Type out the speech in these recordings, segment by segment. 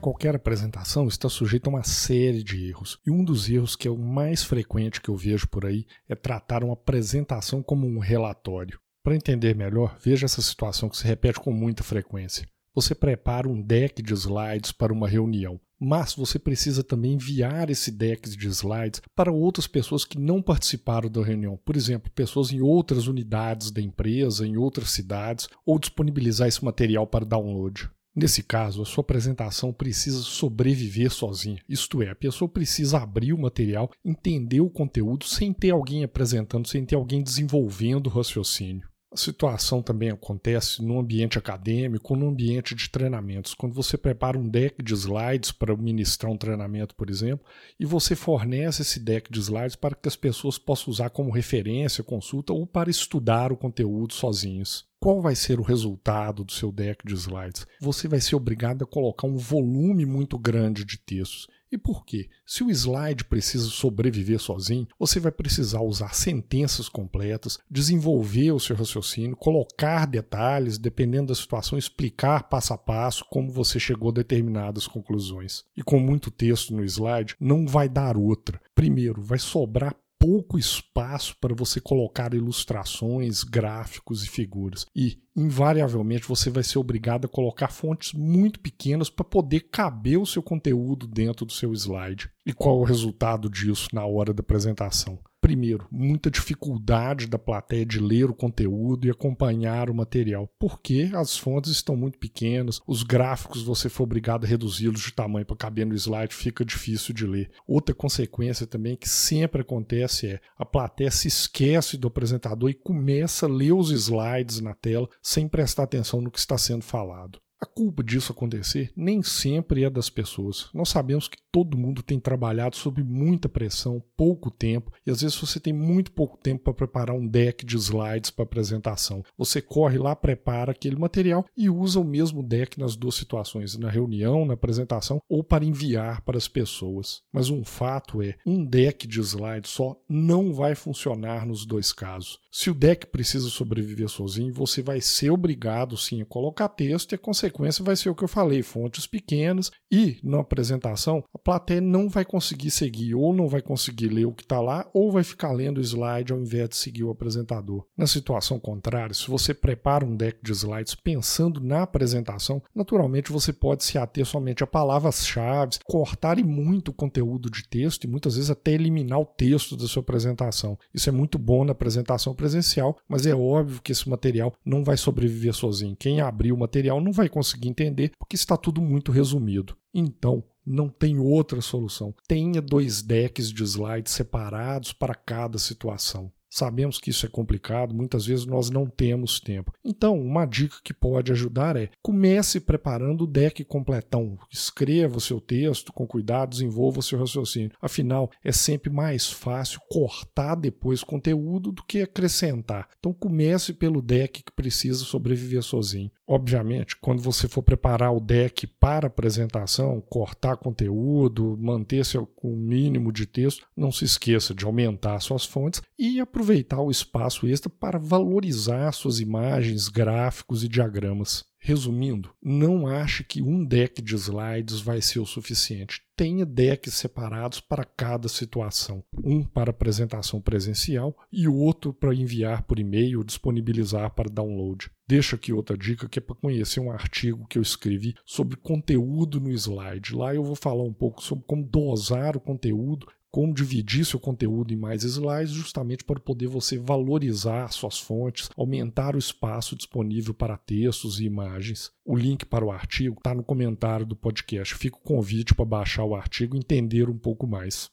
Qualquer apresentação está sujeita a uma série de erros, e um dos erros que é o mais frequente que eu vejo por aí é tratar uma apresentação como um relatório. Para entender melhor, veja essa situação que se repete com muita frequência. Você prepara um deck de slides para uma reunião, mas você precisa também enviar esse deck de slides para outras pessoas que não participaram da reunião. Por exemplo, pessoas em outras unidades da empresa, em outras cidades, ou disponibilizar esse material para download. Nesse caso, a sua apresentação precisa sobreviver sozinha, isto é, a pessoa precisa abrir o material, entender o conteúdo sem ter alguém apresentando, sem ter alguém desenvolvendo o raciocínio. A situação também acontece no ambiente acadêmico, no ambiente de treinamentos. Quando você prepara um deck de slides para ministrar um treinamento, por exemplo, e você fornece esse deck de slides para que as pessoas possam usar como referência, consulta ou para estudar o conteúdo sozinhos. Qual vai ser o resultado do seu deck de slides? Você vai ser obrigado a colocar um volume muito grande de textos. E por quê? Se o slide precisa sobreviver sozinho, você vai precisar usar sentenças completas, desenvolver o seu raciocínio, colocar detalhes, dependendo da situação, explicar passo a passo como você chegou a determinadas conclusões. E com muito texto no slide, não vai dar outra. Primeiro, vai sobrar pouco espaço para você colocar ilustrações, gráficos e figuras. E, invariavelmente, você vai ser obrigado a colocar fontes muito pequenas para poder caber o seu conteúdo dentro do seu slide. E qual é o resultado disso na hora da apresentação? Primeiro, muita dificuldade da plateia de ler o conteúdo e acompanhar o material, porque as fontes estão muito pequenas, os gráficos você for obrigado a reduzi-los de tamanho para caber no slide, fica difícil de ler. Outra consequência também que sempre acontece é a plateia se esquece do apresentador e começa a ler os slides na tela sem prestar atenção no que está sendo falado. A culpa disso acontecer nem sempre é das pessoas. Nós sabemos que todo mundo tem trabalhado sob muita pressão, pouco tempo, e às vezes você tem muito pouco tempo para preparar um deck de slides para apresentação. Você corre lá, prepara aquele material e usa o mesmo deck nas duas situações, na reunião, na apresentação ou para enviar para as pessoas. Mas um fato é, um deck de slides só não vai funcionar nos dois casos. Se o deck precisa sobreviver sozinho, você vai ser obrigado sim a colocar texto e a consequência sequência vai ser o que eu falei, fontes pequenas e na apresentação a plateia não vai conseguir seguir ou não vai conseguir ler o que está lá ou vai ficar lendo o slide ao invés de seguir o apresentador. Na situação contrária, se você prepara um deck de slides pensando na apresentação, naturalmente você pode se ater somente a palavras-chave, cortar e muito o conteúdo de texto e muitas vezes até eliminar o texto da sua apresentação. Isso é muito bom na apresentação presencial, mas é óbvio que esse material não vai sobreviver sozinho. Quem abrir o material não vai conseguir entender, porque está tudo muito resumido. Então, não tem outra solução. Tenha dois decks de slides separados para cada situação. Sabemos que isso é complicado, muitas vezes nós não temos tempo. Então, uma dica que pode ajudar é comece preparando o deck completão. Escreva o seu texto com cuidado, desenvolva o seu raciocínio. Afinal, é sempre mais fácil cortar depois conteúdo do que acrescentar. Então, comece pelo deck que precisa sobreviver sozinho. Obviamente, quando você for preparar o deck para apresentação, cortar conteúdo, manter-se o mínimo de texto, não se esqueça de aumentar suas fontes e aproveitar o espaço extra para valorizar suas imagens, gráficos e diagramas. Resumindo, não ache que um deck de slides vai ser o suficiente. Tenha decks separados para cada situação. Um para apresentação presencial e outro para enviar por e-mail ou disponibilizar para download. Deixa aqui outra dica que é para conhecer um artigo que eu escrevi sobre conteúdo no slide. Lá eu vou falar um pouco sobre como dosar o conteúdo como dividir seu conteúdo em mais slides, justamente para poder você valorizar suas fontes, aumentar o espaço disponível para textos e imagens. O link para o artigo está no comentário do podcast. Fica o convite para baixar o artigo e entender um pouco mais.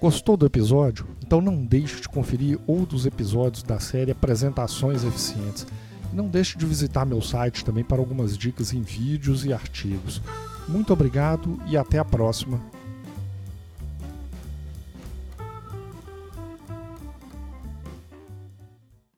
Gostou do episódio? Então não deixe de conferir outros episódios da série Apresentações Eficientes. Não deixe de visitar meu site também para algumas dicas em vídeos e artigos. Muito obrigado e até a próxima.